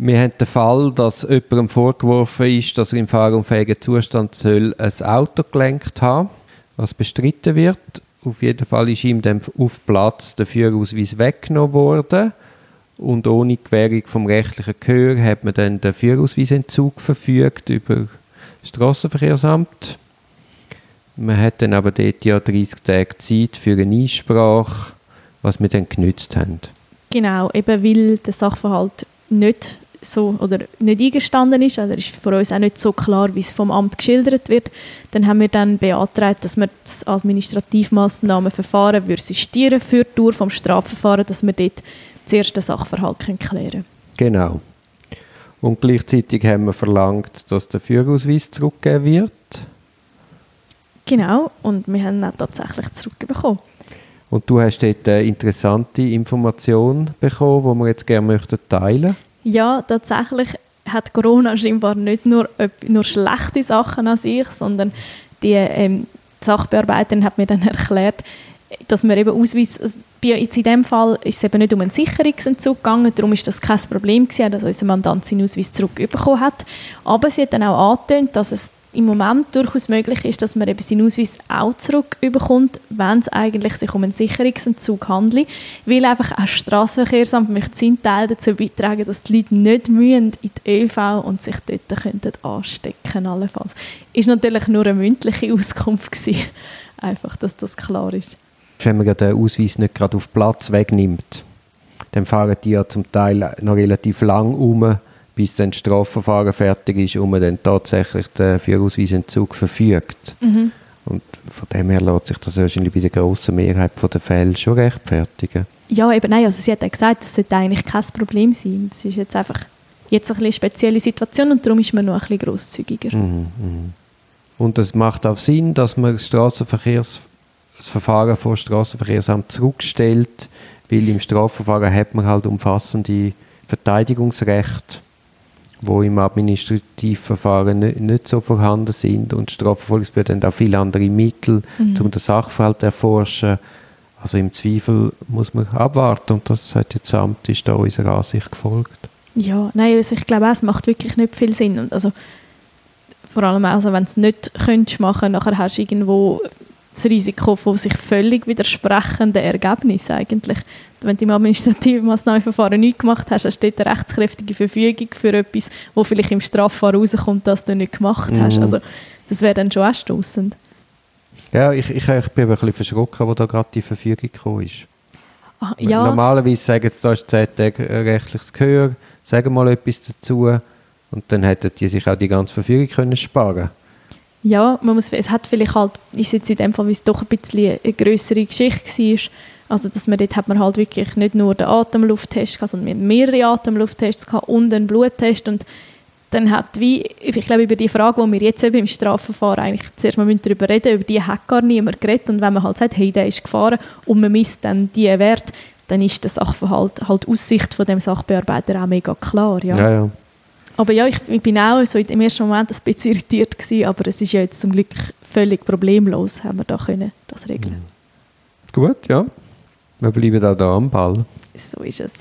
Wir haben den Fall, dass jemandem vorgeworfen ist, dass er im fahrunfähigen Zustand soll ein Auto gelenkt haben was bestritten wird. Auf jeden Fall ist ihm dann auf Platz der Führerausweis weggenommen worden. Und ohne Gewährung vom rechtlichen Gehör hat man dann den Führerausweisentzug verfügt über das Strassenverkehrsamt. Man hat dann aber dort ja 30 Tage Zeit für eine Einsprache, was wir dann genützt haben. Genau, eben weil der Sachverhalt nicht so oder nicht eingestanden ist, also ist für uns auch nicht so klar, wie es vom Amt geschildert wird, dann haben wir dann beantragt, dass wir das Administrativmaßnahmenverfahren sistieren für die Dauer vom Strafverfahren, dass wir dort zuerst den Sachverhalt klären können. Genau. Und gleichzeitig haben wir verlangt, dass der Führerausweis zurückgegeben wird. Genau, und wir haben ihn tatsächlich zurückbekommen. Und du hast dort eine interessante Information bekommen, die wir jetzt gerne teilen möchten. Ja, tatsächlich hat Corona scheinbar nicht nur, nur schlechte Sachen an sich, sondern die ähm, Sachbearbeiterin hat mir dann erklärt, dass man eben Ausweis, also in dem Fall ist es eben nicht um einen Sicherungsentzug gegangen, darum ist das kein Problem gewesen, dass unser Mandant seinen Ausweis zurückbekommen hat. Aber sie hat dann auch angetönt, dass es im Moment durchaus möglich ist, dass man eben seinen Ausweis auch zurückbekommt, wenn es eigentlich sich um einen Sicherungsentzug handelt, weil einfach auch das Strassenverkehrsamt möchte seinen Teil dazu beitragen, dass die Leute nicht mühen in die ÖV und sich dort könnten anstecken allenfalls. Ist natürlich nur eine mündliche Auskunft gewesen. einfach, dass das klar ist. Wenn man den Ausweis nicht gerade auf Platz wegnimmt, dann fahren die ja zum Teil noch relativ lang um bis dann das Strafverfahren fertig ist und man dann tatsächlich den Führerausweisentzug verfügt. Mhm. Und von dem her lässt sich das wahrscheinlich bei der grossen Mehrheit der Fälle schon rechtfertigen. Ja, eben nein, also sie hat ja gesagt, das sollte eigentlich kein Problem sein. Das ist jetzt einfach jetzt eine spezielle Situation und darum ist man noch ein bisschen grosszügiger. Mhm, mh. Und es macht auch Sinn, dass man das Straßenverkehrs das Verfahren vor das Straßenverkehrsamt zurückstellt, weil im Strafverfahren hat man halt umfassende Verteidigungsrechte wo im Administrativverfahren nicht, nicht so vorhanden sind und Strafverfolgungsbehörden haben auch viele andere Mittel, mhm. um den Sachverhalt zu erforschen. Also im Zweifel muss man abwarten und das hat jetzt das Amt ist da unserer Ansicht gefolgt. Ja, nein, also ich glaube auch, es macht wirklich nicht viel Sinn. Und also, vor allem also, wenn du es nicht könntest machen, nachher hast du irgendwo das Risiko von sich völlig widersprechenden Ergebnissen eigentlich wenn du im administrativen Massnahmenverfahren nichts gemacht hast, hast du dort eine rechtskräftige Verfügung für etwas, wo vielleicht im Strafverfahren rauskommt, das du nicht gemacht hast. Mhm. Also das wäre dann schon anstoßend. Ja, ich, ich, ich bin ein bisschen verschrocken, wo da gerade die Verfügung gekommen ist. Ach, ja. Normalerweise sagen sie, da ist 10 Tage rechtliches Gehör, sagen mal etwas dazu und dann hätten die sich auch die ganze Verfügung können sparen Ja, man muss, es hat vielleicht halt, ist jetzt in dem Fall, weil es doch ein bisschen eine größere Geschichte war, also dass man dort hat man halt wirklich nicht nur den Atemlufttest gehabt, sondern mehrere Atemlufttests gehabt und einen Bluttest und dann hat wie, ich glaube über die Frage, die wir jetzt eben im Strafverfahren eigentlich zuerst mal darüber reden über die hat gar niemand geredet und wenn man halt sagt, hey, der ist gefahren und man misst dann diese Wert, dann ist der Sachverhalt halt aus Sicht von dem Sachbearbeiter auch mega klar, ja. ja, ja. Aber ja, ich, ich, bin auch so im ersten Moment ein bisschen irritiert gewesen, aber es ist ja jetzt zum Glück völlig problemlos, haben wir da können das regeln. Gut, ja. Wir bleiben auch da am Ball. So ist es.